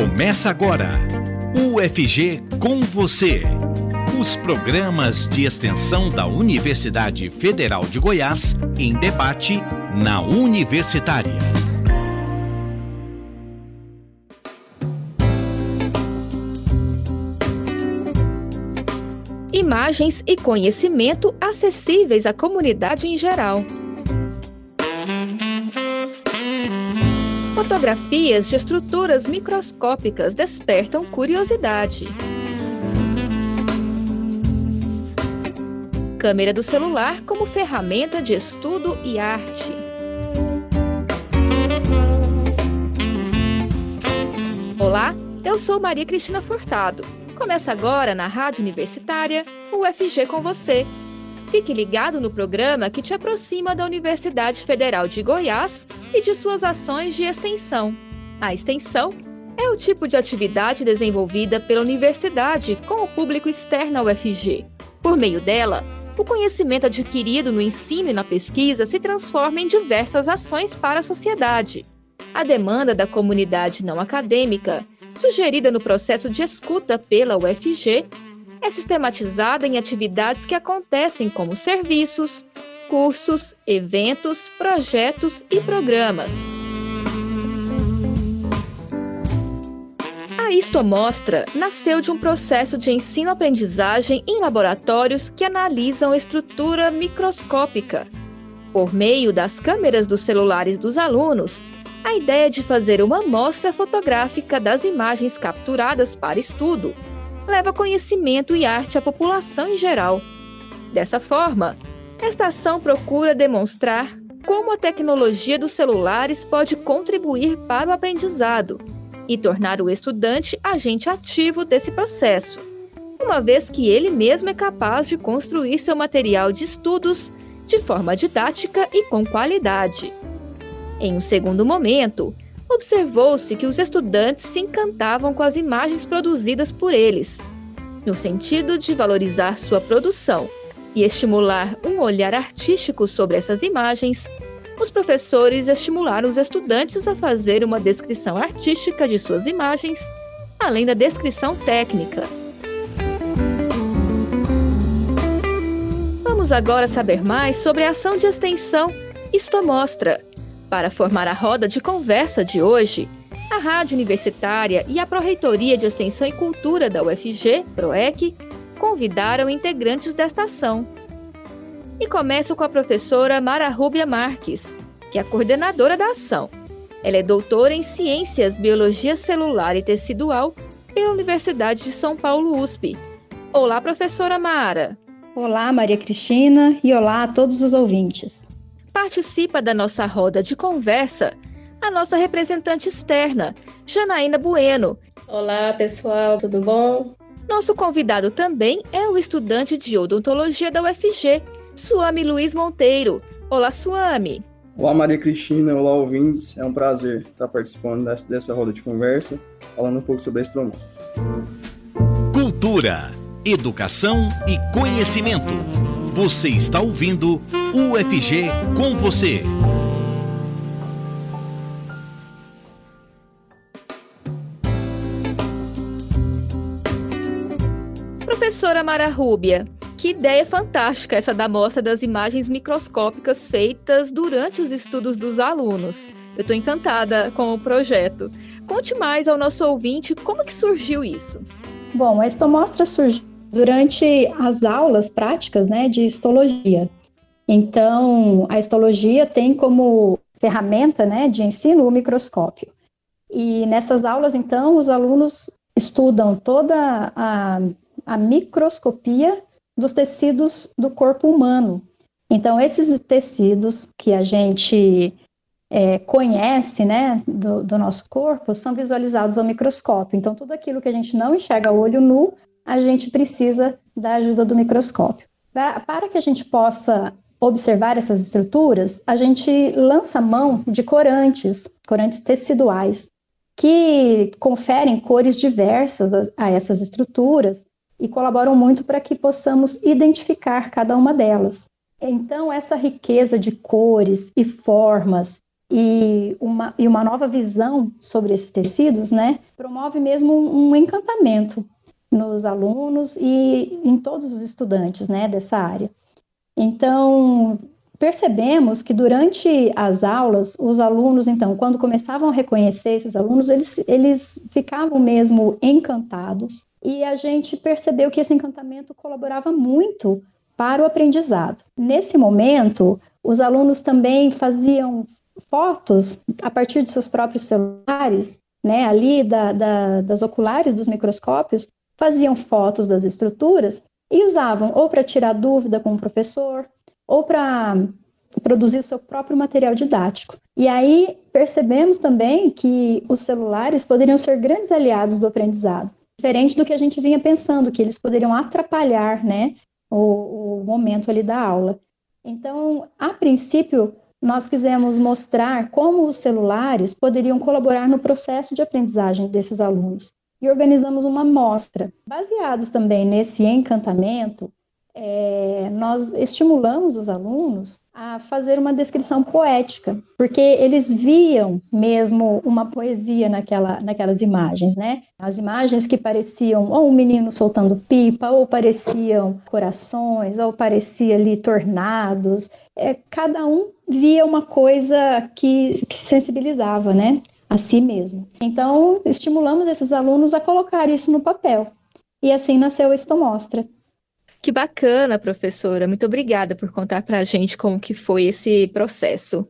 Começa agora. UFG com você. Os programas de extensão da Universidade Federal de Goiás em debate na Universitária. Imagens e conhecimento acessíveis à comunidade em geral. Fotografias de estruturas microscópicas despertam curiosidade. Câmera do celular como ferramenta de estudo e arte. Olá, eu sou Maria Cristina Furtado. Começa agora na Rádio Universitária, UFG com você Fique ligado no programa que te aproxima da Universidade Federal de Goiás e de suas ações de extensão. A extensão é o tipo de atividade desenvolvida pela universidade com o público externo ao UFG. Por meio dela, o conhecimento adquirido no ensino e na pesquisa se transforma em diversas ações para a sociedade. A demanda da comunidade não acadêmica, sugerida no processo de escuta pela UFG, é sistematizada em atividades que acontecem como serviços, cursos, eventos, projetos e programas. A Isto Mostra nasceu de um processo de ensino-aprendizagem em laboratórios que analisam estrutura microscópica. Por meio das câmeras dos celulares dos alunos, a ideia de fazer uma amostra fotográfica das imagens capturadas para estudo leva conhecimento e arte à população em geral. Dessa forma, esta ação procura demonstrar como a tecnologia dos celulares pode contribuir para o aprendizado e tornar o estudante agente ativo desse processo, uma vez que ele mesmo é capaz de construir seu material de estudos de forma didática e com qualidade. Em um segundo momento, observou-se que os estudantes se encantavam com as imagens produzidas por eles, no sentido de valorizar sua produção e estimular um olhar artístico sobre essas imagens. Os professores estimularam os estudantes a fazer uma descrição artística de suas imagens, além da descrição técnica. Vamos agora saber mais sobre a ação de extensão Isto Mostra, para formar a roda de conversa de hoje, a Rádio Universitária e a Pró-Reitoria de Extensão e Cultura da UFG, PROEC, convidaram integrantes desta ação. E começo com a professora Mara Rúbia Marques, que é a coordenadora da ação. Ela é doutora em Ciências, Biologia Celular e Tecidual pela Universidade de São Paulo USP. Olá, professora Mara. Olá, Maria Cristina, e olá a todos os ouvintes. Participa da nossa roda de conversa a nossa representante externa, Janaína Bueno. Olá, pessoal, tudo bom? Nosso convidado também é o estudante de odontologia da UFG, Suami Luiz Monteiro. Olá, Suami. Olá, Maria Cristina, olá, ouvintes. É um prazer estar participando dessa, roda de conversa, falando um pouco sobre a Estromostra. Cultura, educação e conhecimento. Você está ouvindo UFG com você. Professora Mara Rúbia, que ideia fantástica essa da mostra das imagens microscópicas feitas durante os estudos dos alunos. Eu estou encantada com o projeto. Conte mais ao nosso ouvinte como que surgiu isso. Bom, a mostra surgiu durante as aulas práticas né, de histologia. Então, a histologia tem como ferramenta né, de ensino o microscópio. E nessas aulas, então, os alunos estudam toda a, a microscopia dos tecidos do corpo humano. Então, esses tecidos que a gente é, conhece né, do, do, nosso corpo são visualizados ao microscópio. Então, tudo aquilo que a gente não enxerga a olho nu, a gente precisa da ajuda do microscópio. Para, para que a gente possa observar essas estruturas, a gente lança mão de corantes, corantes teciduais, que conferem cores diversas a, a essas estruturas e colaboram muito para que possamos identificar cada uma delas. Então, essa riqueza de cores e formas e uma, e uma nova visão sobre esses tecidos, né, promove mesmo um, um encantamento nos alunos e em todos os estudantes, né, dessa área. Então, percebemos que durante as aulas, os alunos, então, quando começavam a reconhecer esses alunos, eles, eles ficavam mesmo encantados e a gente percebeu que esse encantamento colaborava muito para o aprendizado. Nesse momento, os alunos também faziam fotos a partir de seus próprios celulares, né, ali da, da, das oculares dos microscópios, faziam fotos das estruturas e usavam ou para tirar dúvida com o professor, ou para produzir o seu próprio material didático. E aí percebemos também que os celulares poderiam ser grandes aliados do aprendizado, diferente do que a gente vinha pensando, que eles poderiam atrapalhar né, o, o momento ali da aula. Então, a princípio, nós quisemos mostrar como os celulares poderiam colaborar no processo de aprendizagem desses alunos. E organizamos uma mostra. Baseados também nesse encantamento, é, nós estimulamos os alunos a fazer uma descrição poética, porque eles viam mesmo uma poesia naquela, naquelas imagens, né? As imagens que pareciam ou um menino soltando pipa, ou pareciam corações, ou parecia ali tornados. É, cada um via uma coisa que, que sensibilizava, né? A si mesmo. Então, estimulamos esses alunos a colocar isso no papel. E assim nasceu Isto Mostra. Que bacana, professora. Muito obrigada por contar para a gente como que foi esse processo.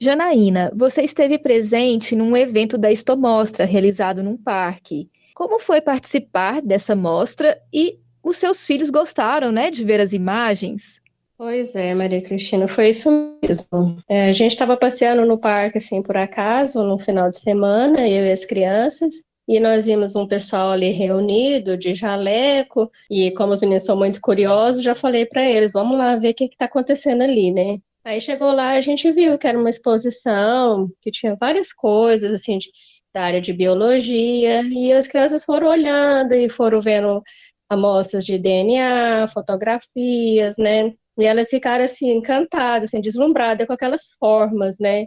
Janaína, você esteve presente num evento da Estomostra realizado num parque. Como foi participar dessa mostra e os seus filhos gostaram, né, de ver as imagens? Pois é, Maria Cristina, foi isso mesmo. É, a gente estava passeando no parque, assim, por acaso, no final de semana, eu e as crianças, e nós vimos um pessoal ali reunido de jaleco, e como os meninos são muito curiosos, já falei para eles, vamos lá ver o que está acontecendo ali, né? Aí chegou lá, a gente viu que era uma exposição, que tinha várias coisas, assim, de, da área de biologia, e as crianças foram olhando e foram vendo amostras de DNA, fotografias, né? E elas ficaram, assim, encantadas, assim, deslumbradas com aquelas formas, né?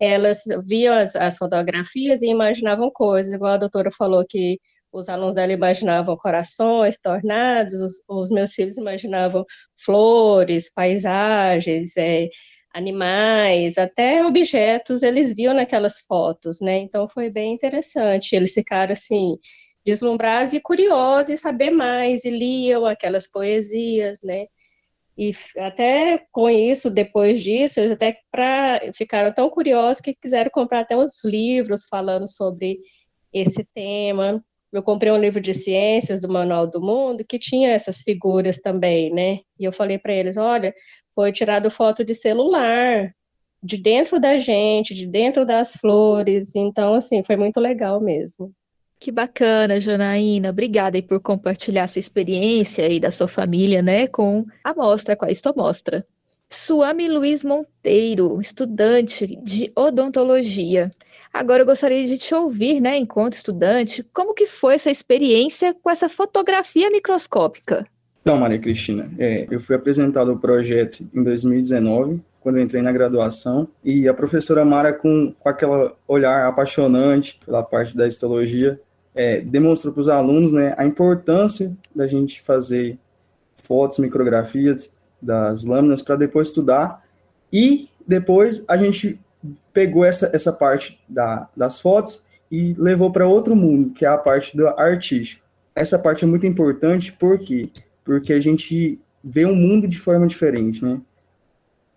elas viam as, as fotografias e imaginavam coisas, igual a doutora falou que os alunos dela imaginavam corações, tornados, os, os meus filhos imaginavam flores, paisagens, é, animais, até objetos eles viam naquelas fotos, né? Então foi bem interessante. Eles ficaram assim deslumbrados e curiosos em saber mais e liam aquelas poesias, né? E até com isso, depois disso, eles até pra, ficaram tão curiosos que quiseram comprar até uns livros falando sobre esse tema. Eu comprei um livro de ciências do Manual do Mundo que tinha essas figuras também, né? E eu falei para eles: olha, foi tirado foto de celular, de dentro da gente, de dentro das flores. Então, assim, foi muito legal mesmo. Que bacana, Janaína. Obrigada aí por compartilhar sua experiência e da sua família, né, com a mostra, com a Istomostra. Suami Luiz Monteiro, estudante de odontologia. Agora eu gostaria de te ouvir, né, enquanto estudante, como que foi essa experiência com essa fotografia microscópica? Então, Maria Cristina, é, eu fui apresentado o projeto em 2019, quando eu entrei na graduação, e a professora Mara, com, com aquele olhar apaixonante pela parte da histologia, é, demonstrou para os alunos né, a importância da gente fazer fotos, micrografias das lâminas para depois estudar e depois a gente pegou essa, essa parte da, das fotos e levou para outro mundo, que é a parte do artístico. Essa parte é muito importante porque porque a gente vê um mundo de forma diferente, né?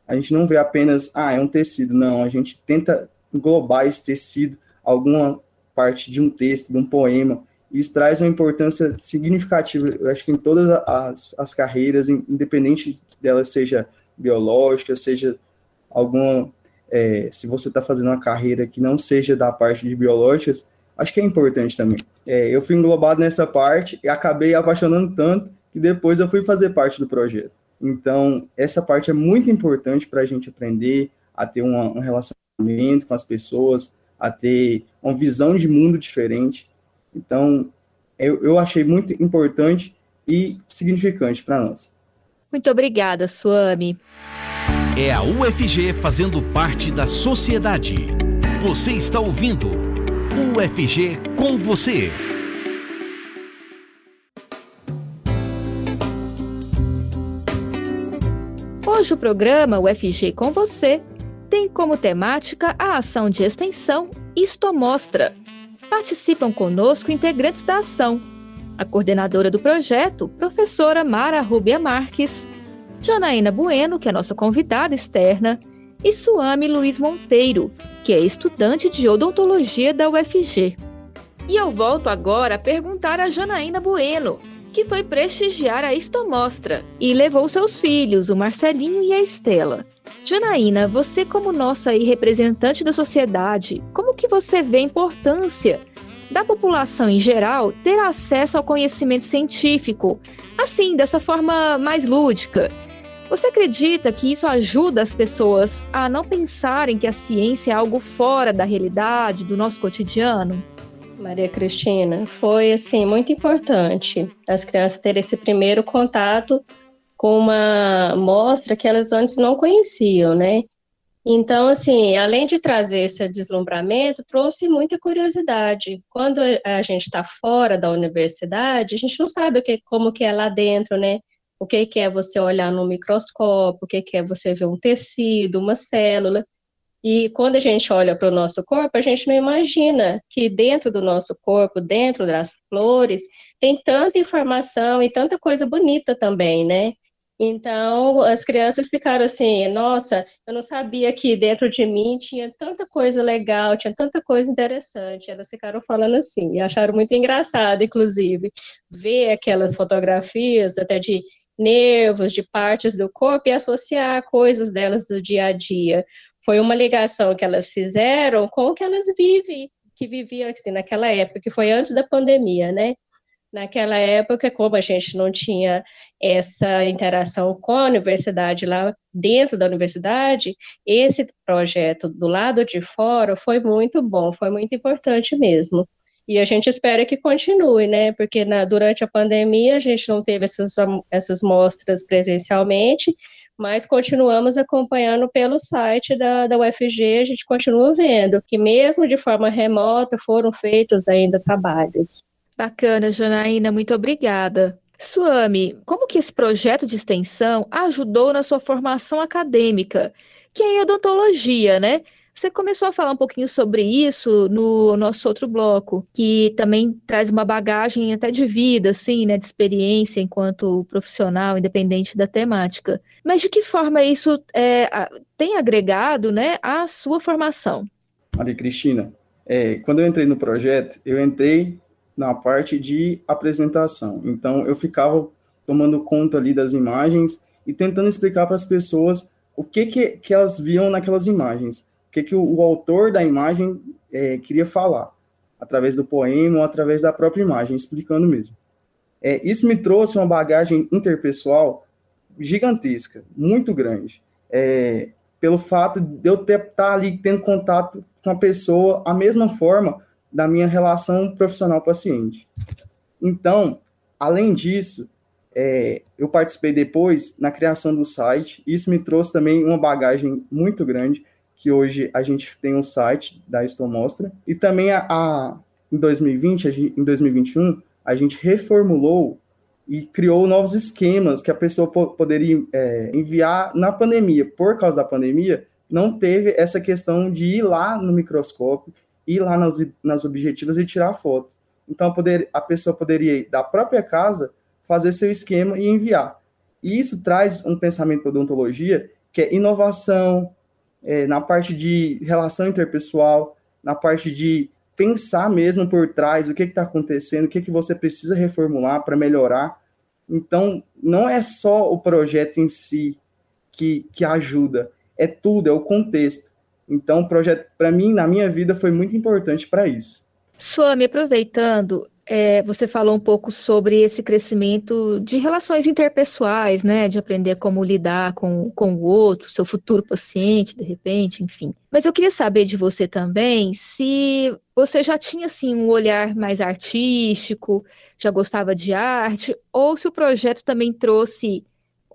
A gente não vê apenas, ah, é um tecido, não, a gente tenta englobar esse tecido, alguma parte de um texto, de um poema. Isso traz uma importância significativa, eu acho que em todas as, as carreiras, independente dela seja biológica, seja alguma. É, se você está fazendo uma carreira que não seja da parte de biológicas, acho que é importante também. É, eu fui englobado nessa parte e acabei apaixonando tanto que depois eu fui fazer parte do projeto. Então, essa parte é muito importante para a gente aprender a ter um relacionamento com as pessoas, a ter uma visão de mundo diferente. Então, eu, eu achei muito importante e significante para nós. Muito obrigada, Suami. É a UFG fazendo parte da sociedade. Você está ouvindo UFG com você. Hoje o programa UFG com você tem como temática a ação de extensão Isto Mostra. Participam conosco integrantes da ação. A coordenadora do projeto, professora Mara Rubia Marques, Janaína Bueno, que é nossa convidada externa, e Suame Luiz Monteiro, que é estudante de odontologia da UFG. E eu volto agora a perguntar a Janaína Bueno, que foi prestigiar a Istomostra e levou seus filhos, o Marcelinho e a Estela. Janaína, você como nossa representante da sociedade, como que você vê a importância da população em geral ter acesso ao conhecimento científico, assim, dessa forma mais lúdica? Você acredita que isso ajuda as pessoas a não pensarem que a ciência é algo fora da realidade, do nosso cotidiano? Maria Cristina, foi assim muito importante as crianças terem esse primeiro contato com uma mostra que elas antes não conheciam, né? Então, assim, além de trazer esse deslumbramento, trouxe muita curiosidade. Quando a gente está fora da universidade, a gente não sabe que, como que é lá dentro, né? O que, que é você olhar no microscópio, o que, que é você ver um tecido, uma célula. E quando a gente olha para o nosso corpo, a gente não imagina que dentro do nosso corpo, dentro das flores, tem tanta informação e tanta coisa bonita também, né? Então, as crianças ficaram assim: nossa, eu não sabia que dentro de mim tinha tanta coisa legal, tinha tanta coisa interessante. Elas ficaram falando assim, e acharam muito engraçado, inclusive, ver aquelas fotografias até de nervos, de partes do corpo e associar coisas delas do dia a dia. Foi uma ligação que elas fizeram com o que elas vivem, que viviam assim, naquela época, que foi antes da pandemia, né? Naquela época, como a gente não tinha essa interação com a universidade lá dentro da universidade, esse projeto do lado de fora foi muito bom, foi muito importante mesmo. E a gente espera que continue, né? Porque na, durante a pandemia a gente não teve essas, essas mostras presencialmente, mas continuamos acompanhando pelo site da, da UFG, a gente continua vendo que mesmo de forma remota foram feitos ainda trabalhos. Bacana, Janaína, muito obrigada. Suami, como que esse projeto de extensão ajudou na sua formação acadêmica, que é odontologia, né? Você começou a falar um pouquinho sobre isso no nosso outro bloco, que também traz uma bagagem até de vida, assim, né, de experiência enquanto profissional, independente da temática. Mas de que forma isso é, tem agregado, né, à sua formação? Maria Cristina, é, quando eu entrei no projeto, eu entrei na parte de apresentação. Então, eu ficava tomando conta ali das imagens e tentando explicar para as pessoas o que, que, que elas viam naquelas imagens que, que o, o autor da imagem é, queria falar, através do poema ou através da própria imagem, explicando mesmo. É, isso me trouxe uma bagagem interpessoal gigantesca, muito grande, é, pelo fato de eu estar tá ali tendo contato com a pessoa a mesma forma da minha relação profissional-paciente. Então, além disso, é, eu participei depois na criação do site, isso me trouxe também uma bagagem muito grande, que hoje a gente tem um site da Estomostra, e também a, a, em 2020, a, em 2021, a gente reformulou e criou novos esquemas que a pessoa po poderia é, enviar na pandemia. Por causa da pandemia, não teve essa questão de ir lá no microscópio, ir lá nas, nas objetivas e tirar foto. Então, poder, a pessoa poderia ir da própria casa, fazer seu esquema e enviar. E isso traz um pensamento para odontologia que é inovação, é, na parte de relação interpessoal, na parte de pensar mesmo por trás o que está acontecendo, o que, que você precisa reformular para melhorar. Então, não é só o projeto em si que, que ajuda, é tudo, é o contexto. Então, o projeto, para mim, na minha vida, foi muito importante para isso. Suami, aproveitando, é, você falou um pouco sobre esse crescimento de relações interpessoais, né? De aprender como lidar com, com o outro, seu futuro paciente, de repente, enfim. Mas eu queria saber de você também se você já tinha, assim, um olhar mais artístico, já gostava de arte, ou se o projeto também trouxe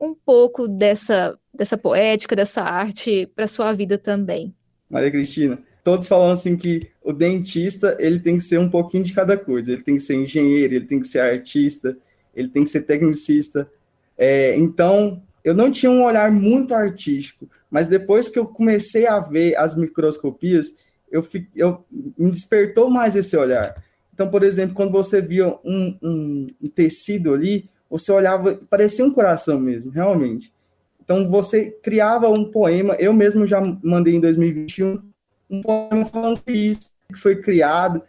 um pouco dessa dessa poética, dessa arte para sua vida também? Maria Cristina, todos falam assim que o dentista ele tem que ser um pouquinho de cada coisa. Ele tem que ser engenheiro, ele tem que ser artista, ele tem que ser tecnicista. É, então, eu não tinha um olhar muito artístico, mas depois que eu comecei a ver as microscopias, eu, eu me despertou mais esse olhar. Então, por exemplo, quando você via um, um, um tecido ali, você olhava, parecia um coração mesmo, realmente. Então, você criava um poema, eu mesmo já mandei em 2021 um poema falando isso, que foi criado,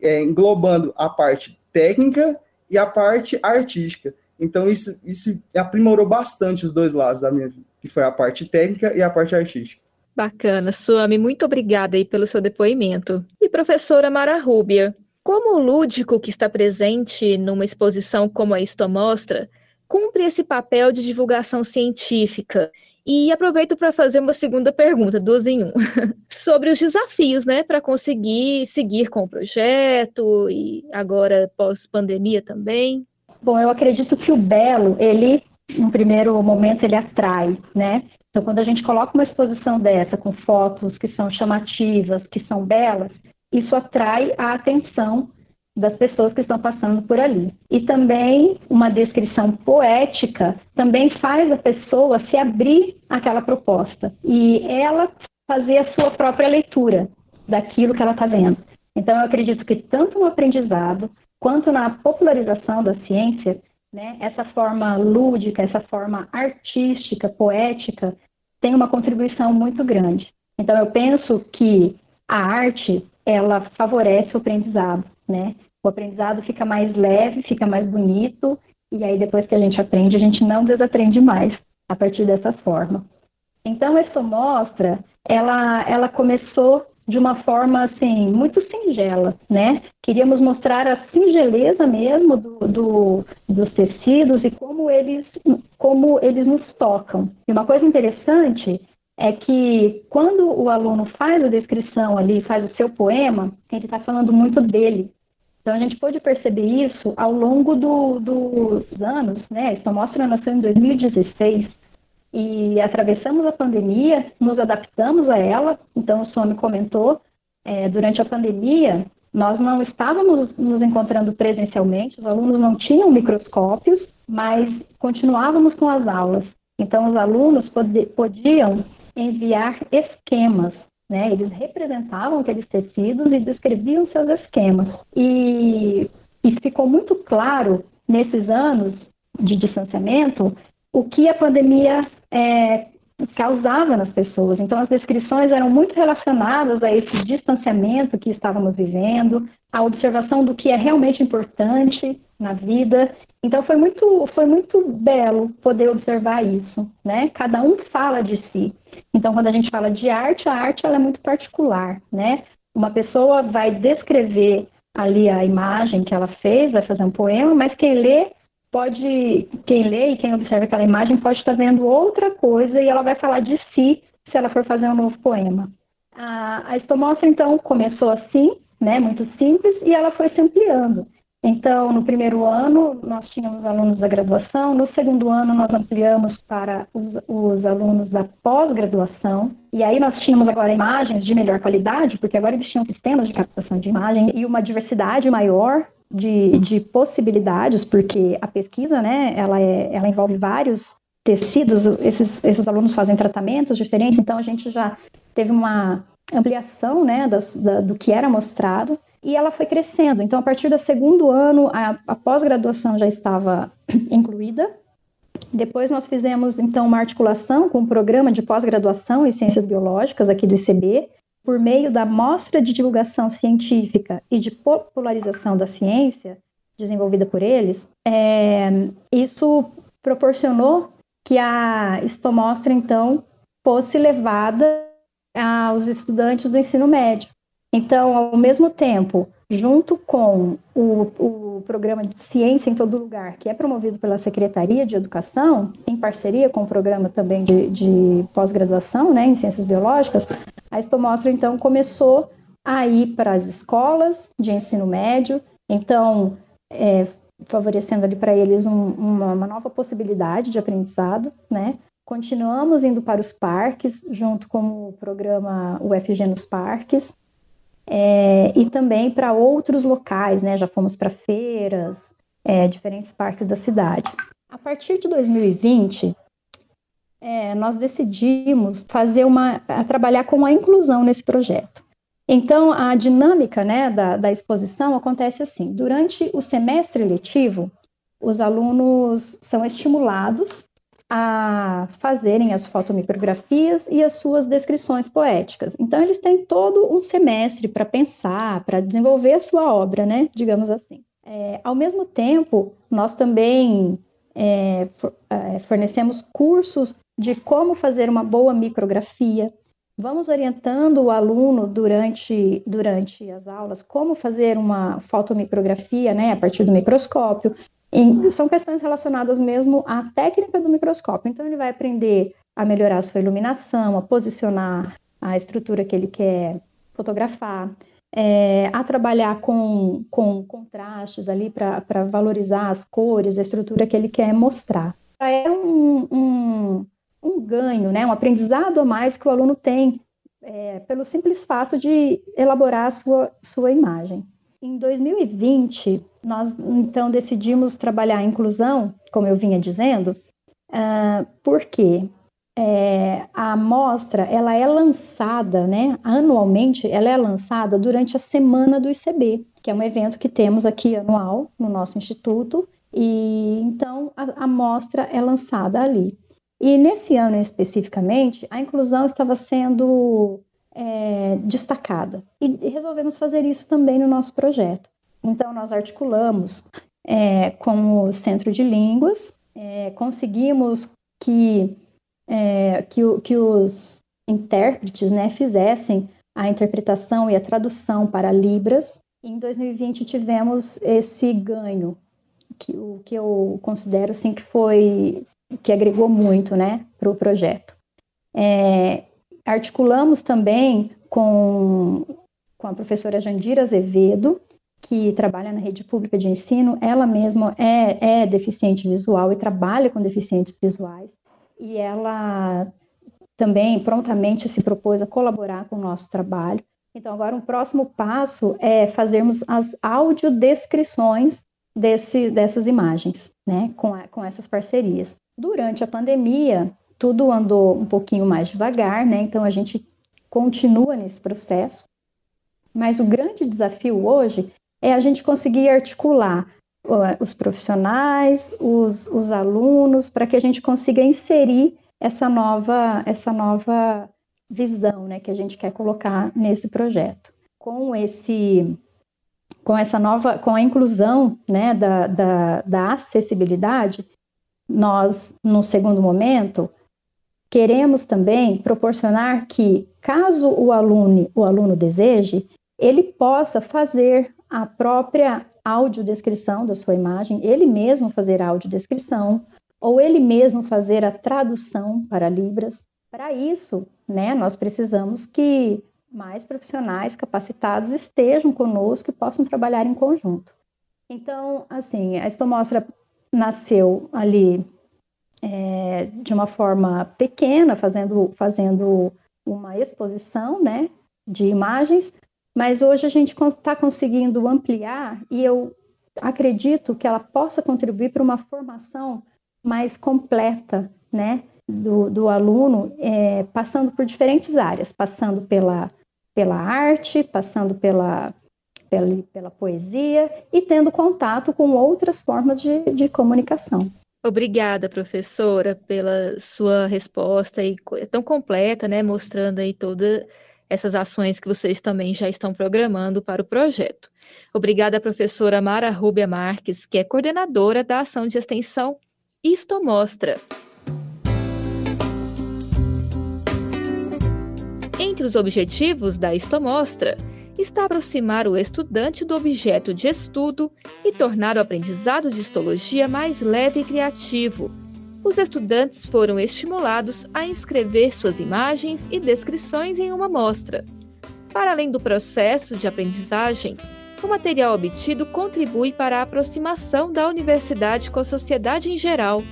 é, englobando a parte técnica e a parte artística. Então, isso, isso aprimorou bastante os dois lados da minha vida, que foi a parte técnica e a parte artística. Bacana, Suami, muito obrigada aí pelo seu depoimento. E professora Mara Rúbia, como o lúdico que está presente numa exposição como a Isto Mostra cumpre esse papel de divulgação científica? E aproveito para fazer uma segunda pergunta, duas em um, sobre os desafios, né, para conseguir seguir com o projeto e agora pós-pandemia também. Bom, eu acredito que o belo, ele, no primeiro momento, ele atrai, né? Então, quando a gente coloca uma exposição dessa com fotos que são chamativas, que são belas, isso atrai a atenção das pessoas que estão passando por ali. E também uma descrição poética também faz a pessoa se abrir àquela proposta e ela fazer a sua própria leitura daquilo que ela está vendo. Então, eu acredito que tanto no aprendizado quanto na popularização da ciência, né, essa forma lúdica, essa forma artística, poética, tem uma contribuição muito grande. Então, eu penso que a arte ela favorece o aprendizado, né? O aprendizado fica mais leve, fica mais bonito, e aí depois que a gente aprende, a gente não desaprende mais a partir dessa forma. Então, essa mostra, ela, ela começou de uma forma, assim, muito singela, né? Queríamos mostrar a singeleza mesmo do, do, dos tecidos e como eles, como eles nos tocam. E uma coisa interessante é que quando o aluno faz a descrição ali, faz o seu poema, ele está falando muito dele. Então a gente pôde perceber isso ao longo do, dos anos, né? Essa mostra nasceu em 2016 e atravessamos a pandemia, nos adaptamos a ela. Então o Somi comentou, é, durante a pandemia nós não estávamos nos encontrando presencialmente, os alunos não tinham microscópios, mas continuávamos com as aulas. Então os alunos pod podiam enviar esquemas. Né? Eles representavam aqueles tecidos e descreviam seus esquemas. E, e ficou muito claro nesses anos de distanciamento o que a pandemia é, causava nas pessoas. Então, as descrições eram muito relacionadas a esse distanciamento que estávamos vivendo, a observação do que é realmente importante na vida. Então, foi muito, foi muito belo poder observar isso, né? Cada um fala de si. Então, quando a gente fala de arte, a arte ela é muito particular, né? Uma pessoa vai descrever ali a imagem que ela fez, vai fazer um poema, mas quem lê pode, quem lê e quem observa aquela imagem pode estar vendo outra coisa e ela vai falar de si se ela for fazer um novo poema. A, a então, começou assim, né, muito simples, e ela foi se ampliando. Então, no primeiro ano, nós tínhamos alunos da graduação, no segundo ano, nós ampliamos para os, os alunos da pós-graduação, e aí nós tínhamos agora imagens de melhor qualidade, porque agora eles tinham sistemas de captação de imagem e uma diversidade maior de, de possibilidades, porque a pesquisa, né, ela, é, ela envolve vários tecidos, esses, esses alunos fazem tratamentos diferentes, então a gente já teve uma ampliação, né, das, da, do que era mostrado, e ela foi crescendo. Então, a partir do segundo ano, a, a pós-graduação já estava incluída. Depois nós fizemos então uma articulação com o programa de pós-graduação em ciências biológicas aqui do ICB, por meio da mostra de divulgação científica e de popularização da ciência desenvolvida por eles. É, isso proporcionou que a estomostra então fosse levada aos estudantes do ensino médio. Então, ao mesmo tempo, junto com o, o programa de Ciência em Todo Lugar, que é promovido pela Secretaria de Educação, em parceria com o programa também de, de pós-graduação né, em Ciências Biológicas, a Estomostra, então, começou a ir para as escolas de ensino médio, então, é, favorecendo ali para eles um, uma, uma nova possibilidade de aprendizado, né? Continuamos indo para os parques, junto com o programa UFG nos Parques, é, e também para outros locais, né? Já fomos para feiras, é, diferentes parques da cidade. A partir de 2020, é, nós decidimos fazer uma, trabalhar com a inclusão nesse projeto. Então, a dinâmica né, da, da exposição acontece assim: durante o semestre letivo, os alunos são estimulados a fazerem as fotomicrografias e as suas descrições poéticas. Então, eles têm todo um semestre para pensar, para desenvolver a sua obra, né? Digamos assim. É, ao mesmo tempo, nós também é, é fornecemos cursos de como fazer uma boa micrografia. Vamos orientando o aluno durante, durante as aulas como fazer uma fotomicrografia, né, a partir do microscópio, são questões relacionadas mesmo à técnica do microscópio. Então, ele vai aprender a melhorar a sua iluminação, a posicionar a estrutura que ele quer fotografar, é, a trabalhar com, com contrastes ali para valorizar as cores, a estrutura que ele quer mostrar. É um, um, um ganho, né, um aprendizado a mais que o aluno tem é, pelo simples fato de elaborar a sua, sua imagem. Em 2020, nós então decidimos trabalhar a inclusão, como eu vinha dizendo, uh, porque é, a amostra ela é lançada, né, anualmente, ela é lançada durante a semana do ICB, que é um evento que temos aqui anual no nosso instituto, e então a, a amostra é lançada ali. E nesse ano especificamente, a inclusão estava sendo é, destacada. E resolvemos fazer isso também no nosso projeto. Então, nós articulamos é, com o Centro de Línguas, é, conseguimos que, é, que, que, os intérpretes né, fizessem a interpretação e a tradução para Libras. Em 2020 tivemos esse ganho, que, o que eu considero assim, que foi que agregou muito né, para o projeto. É, Articulamos também com, com a professora Jandira Azevedo, que trabalha na rede pública de ensino, ela mesma é, é deficiente visual e trabalha com deficientes visuais, e ela também prontamente se propôs a colaborar com o nosso trabalho. Então, agora um próximo passo é fazermos as audiodescrições desse, dessas imagens, né, com, a, com essas parcerias. Durante a pandemia, tudo andou um pouquinho mais devagar, né? Então a gente continua nesse processo. Mas o grande desafio hoje é a gente conseguir articular os profissionais, os, os alunos, para que a gente consiga inserir essa nova, essa nova visão né, que a gente quer colocar nesse projeto. Com esse com essa nova, com a inclusão né, da, da, da acessibilidade, nós, no segundo momento, Queremos também proporcionar que, caso o aluno, o aluno deseje, ele possa fazer a própria audiodescrição da sua imagem, ele mesmo fazer a audiodescrição, ou ele mesmo fazer a tradução para Libras. Para isso, né, nós precisamos que mais profissionais capacitados estejam conosco e possam trabalhar em conjunto. Então, assim, a Estomostra nasceu ali é, de uma forma pequena, fazendo, fazendo uma exposição né, de imagens, mas hoje a gente está conseguindo ampliar e eu acredito que ela possa contribuir para uma formação mais completa né, do, do aluno, é, passando por diferentes áreas, passando pela, pela arte, passando pela, pela, pela poesia e tendo contato com outras formas de, de comunicação. Obrigada, professora, pela sua resposta e tão completa, né, mostrando aí todas essas ações que vocês também já estão programando para o projeto. Obrigada, professora Mara Rúbia Marques, que é coordenadora da ação de extensão Isto Mostra. Entre os objetivos da Isto Mostra está aproximar o estudante do objeto de estudo e tornar o aprendizado de histologia mais leve e criativo. Os estudantes foram estimulados a inscrever suas imagens e descrições em uma mostra. Para além do processo de aprendizagem, o material obtido contribui para a aproximação da universidade com a sociedade em geral.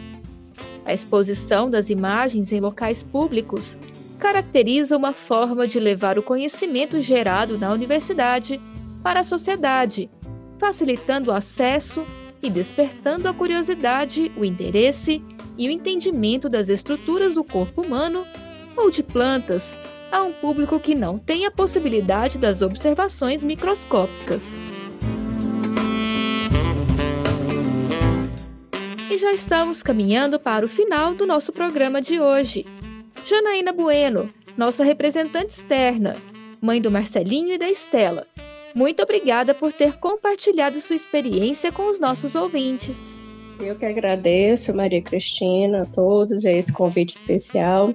A exposição das imagens em locais públicos caracteriza uma forma de levar o conhecimento gerado na universidade para a sociedade, facilitando o acesso e despertando a curiosidade, o interesse e o entendimento das estruturas do corpo humano ou de plantas a um público que não tem a possibilidade das observações microscópicas. E já estamos caminhando para o final do nosso programa de hoje. Janaína Bueno, nossa representante externa, mãe do Marcelinho e da Estela. Muito obrigada por ter compartilhado sua experiência com os nossos ouvintes. Eu que agradeço, Maria Cristina, a todos, esse convite especial.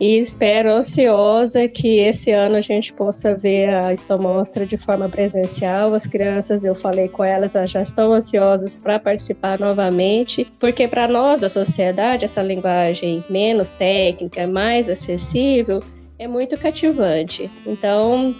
E espero ansiosa que esse ano a gente possa ver a Estomostra de forma presencial. As crianças, eu falei com elas, elas já estão ansiosas para participar novamente, porque para nós da sociedade, essa linguagem menos técnica, mais acessível, é muito cativante. Então,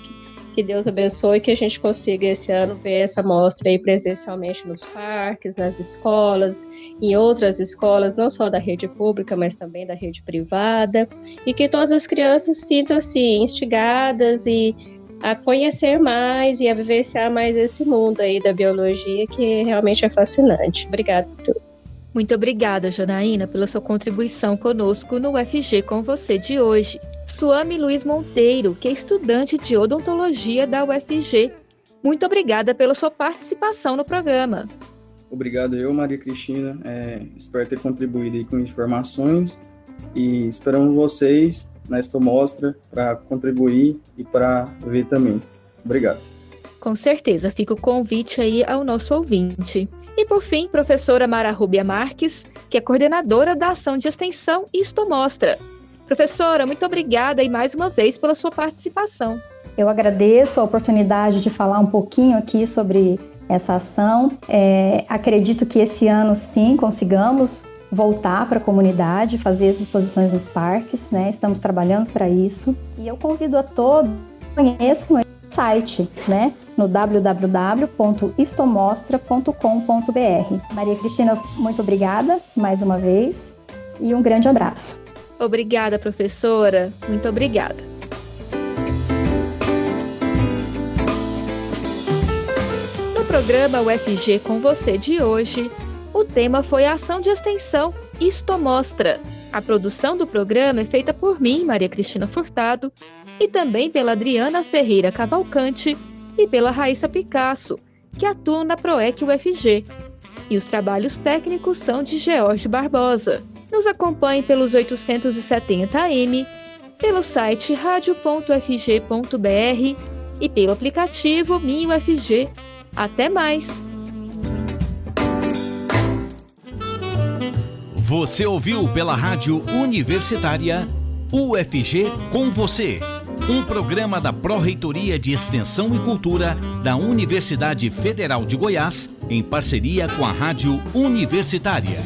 que Deus abençoe e que a gente consiga esse ano ver essa mostra aí presencialmente nos parques, nas escolas, em outras escolas, não só da rede pública, mas também da rede privada, e que todas as crianças sintam assim instigadas e a conhecer mais e a vivenciar mais esse mundo aí da biologia que realmente é fascinante. Obrigada. Muito obrigada, Janaína, pela sua contribuição conosco no UFG com você de hoje. Suame Luiz Monteiro, que é estudante de odontologia da UFG. Muito obrigada pela sua participação no programa. Obrigado eu, Maria Cristina. É, espero ter contribuído com informações e esperamos vocês nesta mostra para contribuir e para ver também. Obrigado. Com certeza, fica o convite aí ao nosso ouvinte. E por fim, professora Mara Rubia Marques, que é coordenadora da ação de extensão Isto Mostra. Professora, muito obrigada e mais uma vez pela sua participação. Eu agradeço a oportunidade de falar um pouquinho aqui sobre essa ação. É, acredito que esse ano sim consigamos voltar para a comunidade, fazer as exposições nos parques, né? Estamos trabalhando para isso. E eu convido a todos conheçam o site, né? No www.istomostra.com.br. Maria Cristina, muito obrigada mais uma vez e um grande abraço. Obrigada, professora. Muito obrigada. No programa UFG com você de hoje, o tema foi a ação de extensão Isto Mostra. A produção do programa é feita por mim, Maria Cristina Furtado, e também pela Adriana Ferreira Cavalcante e pela Raíssa Picasso, que atuam na PROEC UFG. E os trabalhos técnicos são de George Barbosa. Nos acompanhe pelos 870 AM, pelo site radio.fg.br e pelo aplicativo MinUFG. Até mais! Você ouviu pela Rádio Universitária UFG com você. Um programa da Pró-Reitoria de Extensão e Cultura da Universidade Federal de Goiás, em parceria com a Rádio Universitária.